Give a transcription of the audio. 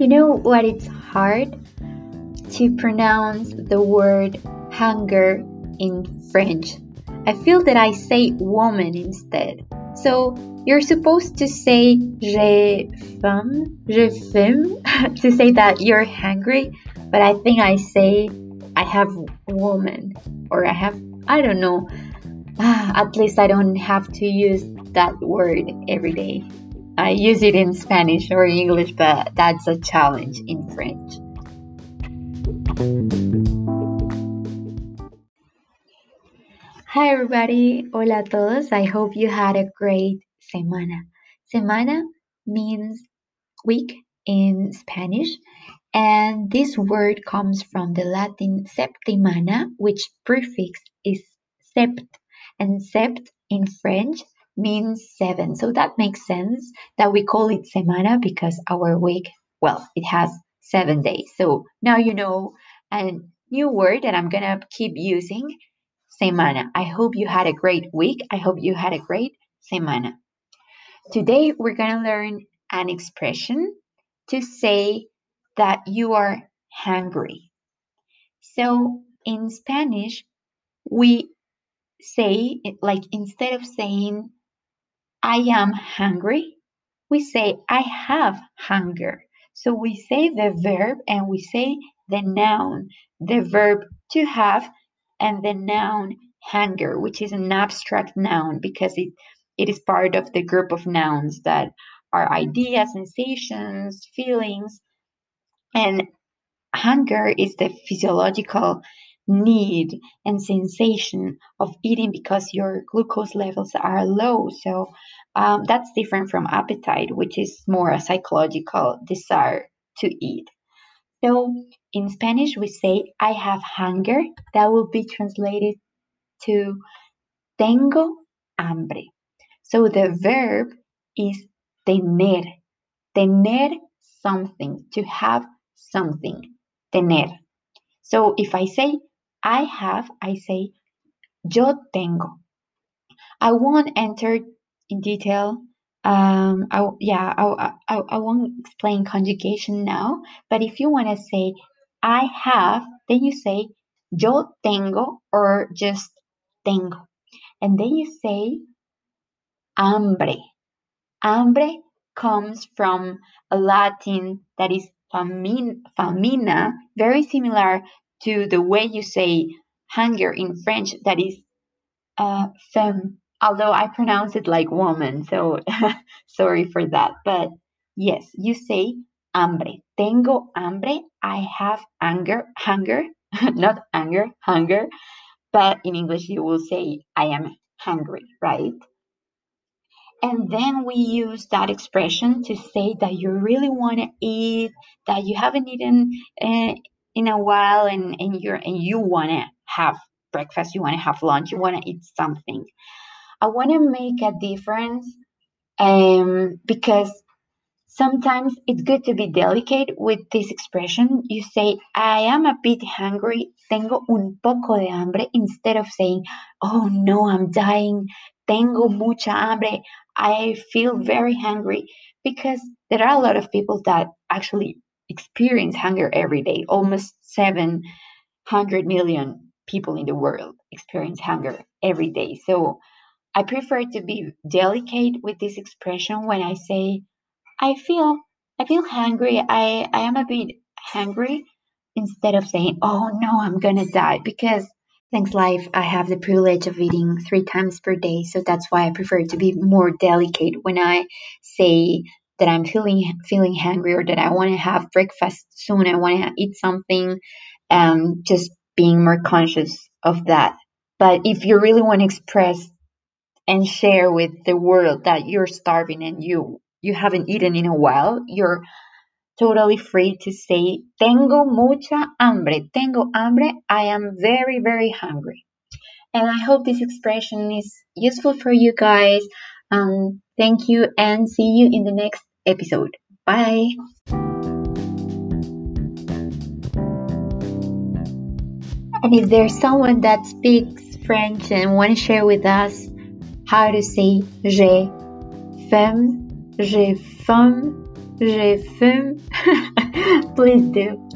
You know what? It's hard to pronounce the word hunger in French. I feel that I say woman instead. So you're supposed to say j'ai faim, j'ai faim, to say that you're hungry, but I think I say I have woman or I have, I don't know. At least I don't have to use that word every day. I use it in Spanish or English, but that's a challenge in French. Hi everybody, hola a todos. I hope you had a great semana. Semana means week in Spanish, and this word comes from the Latin septimana, which prefix is sept, and sept in French means seven. So that makes sense that we call it semana because our week, well, it has seven days. So now you know a new word that I'm going to keep using semana. I hope you had a great week. I hope you had a great semana. Today we're going to learn an expression to say that you are hungry. So in Spanish, we say, like, instead of saying I am hungry, we say I have hunger. So we say the verb and we say the noun, the verb to have and the noun hunger, which is an abstract noun because it, it is part of the group of nouns that are ideas, sensations, feelings. And hunger is the physiological need and sensation of eating because your glucose levels are low. So um, that's different from appetite, which is more a psychological desire to eat. So in Spanish, we say, I have hunger. That will be translated to tengo hambre. So the verb is tener. Tener something, to have something. Tener. So if I say I have, I say yo tengo. I won't enter in detail. Um, I, yeah, I, I, I won't explain conjugation now, but if you want to say I have, then you say yo tengo or just tengo. And then you say hambre. Hambre comes from a Latin that is famin, famina, very similar to the way you say hunger in French, that is uh, femme, although I pronounce it like woman, so sorry for that. But yes, you say hambre. Tengo hambre. I have anger, hunger, not anger, hunger. But in English, you will say I am hungry, right? And then we use that expression to say that you really want to eat, that you haven't eaten uh, in a while and, and you're and you want to have breakfast you want to have lunch you want to eat something. I want to make a difference um, because sometimes it's good to be delicate with this expression. You say i am a bit hungry tengo un poco de hambre instead of saying oh no i'm dying tengo mucha hambre i feel very hungry because there are a lot of people that actually experience hunger every day. Almost 700 million people in the world experience hunger every day. So I prefer to be delicate with this expression when I say I feel I feel hungry. I, I am a bit hungry instead of saying, oh no, I'm gonna die because thanks life I have the privilege of eating three times per day. So that's why I prefer to be more delicate when I say that I'm feeling feeling hungry or that I want to have breakfast soon. I want to eat something. Um, just being more conscious of that. But if you really want to express and share with the world that you're starving and you you haven't eaten in a while, you're totally free to say tengo mucha hambre. Tengo hambre. I am very very hungry. And I hope this expression is useful for you guys. Um, thank you and see you in the next episode. Bye. And if there's someone that speaks French and want to share with us how to say j'ai femme, j'ai femme, Je femme, Please do.